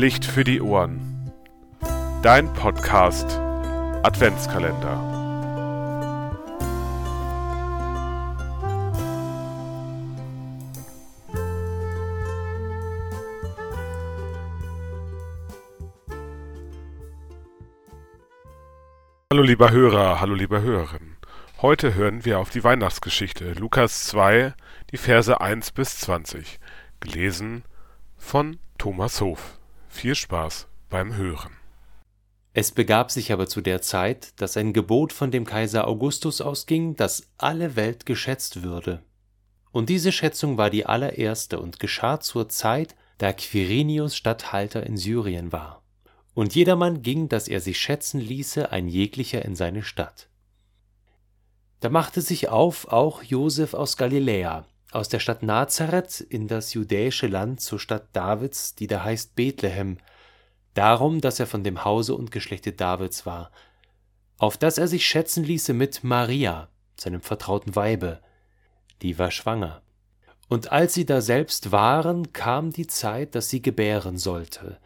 Licht für die Ohren. Dein Podcast Adventskalender. Hallo lieber Hörer, hallo lieber Hörerin. Heute hören wir auf die Weihnachtsgeschichte Lukas 2, die Verse 1 bis 20, gelesen von Thomas Hof. Viel Spaß beim Hören. Es begab sich aber zu der Zeit, dass ein Gebot von dem Kaiser Augustus ausging, dass alle Welt geschätzt würde. Und diese Schätzung war die allererste und geschah zur Zeit, da Quirinius Statthalter in Syrien war. Und jedermann ging, dass er sich schätzen ließe, ein jeglicher in seine Stadt. Da machte sich auf auch Josef aus Galiläa, aus der Stadt Nazareth in das judäische Land zur Stadt Davids, die da heißt Bethlehem, darum, dass er von dem Hause und Geschlechte Davids war, auf dass er sich schätzen ließe mit Maria, seinem vertrauten Weibe, die war schwanger. Und als sie da selbst waren, kam die Zeit, dass sie gebären sollte.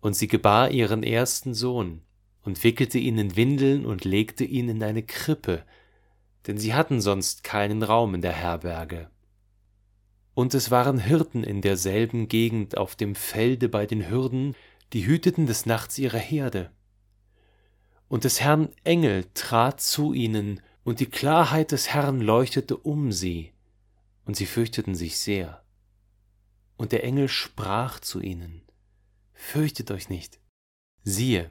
Und sie gebar ihren ersten Sohn und wickelte ihn in Windeln und legte ihn in eine Krippe, denn sie hatten sonst keinen Raum in der Herberge. Und es waren Hirten in derselben Gegend auf dem Felde bei den Hürden, die hüteten des Nachts ihre Herde. Und des Herrn Engel trat zu ihnen, und die Klarheit des Herrn leuchtete um sie, und sie fürchteten sich sehr. Und der Engel sprach zu ihnen, Fürchtet euch nicht. Siehe,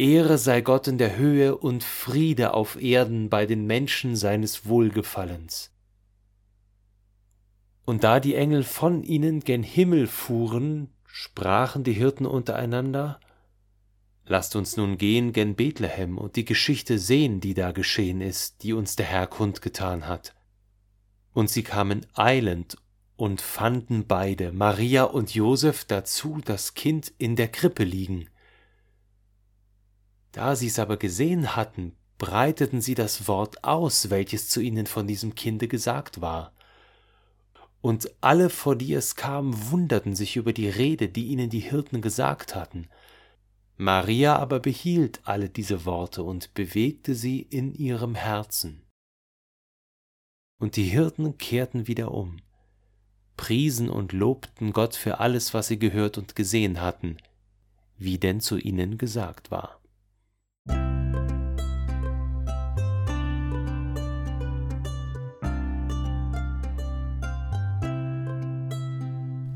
Ehre sei Gott in der Höhe und Friede auf Erden bei den Menschen seines Wohlgefallens. Und da die Engel von ihnen gen Himmel fuhren, sprachen die Hirten untereinander, Lasst uns nun gehen gen Bethlehem und die Geschichte sehen, die da geschehen ist, die uns der Herr kundgetan hat. Und sie kamen eilend und fanden beide, Maria und Josef, dazu das Kind in der Krippe liegen. Da sie's aber gesehen hatten, breiteten sie das Wort aus, welches zu ihnen von diesem Kinde gesagt war. Und alle, vor die es kam, wunderten sich über die Rede, die ihnen die Hirten gesagt hatten. Maria aber behielt alle diese Worte und bewegte sie in ihrem Herzen. Und die Hirten kehrten wieder um, priesen und lobten Gott für alles, was sie gehört und gesehen hatten, wie denn zu ihnen gesagt war.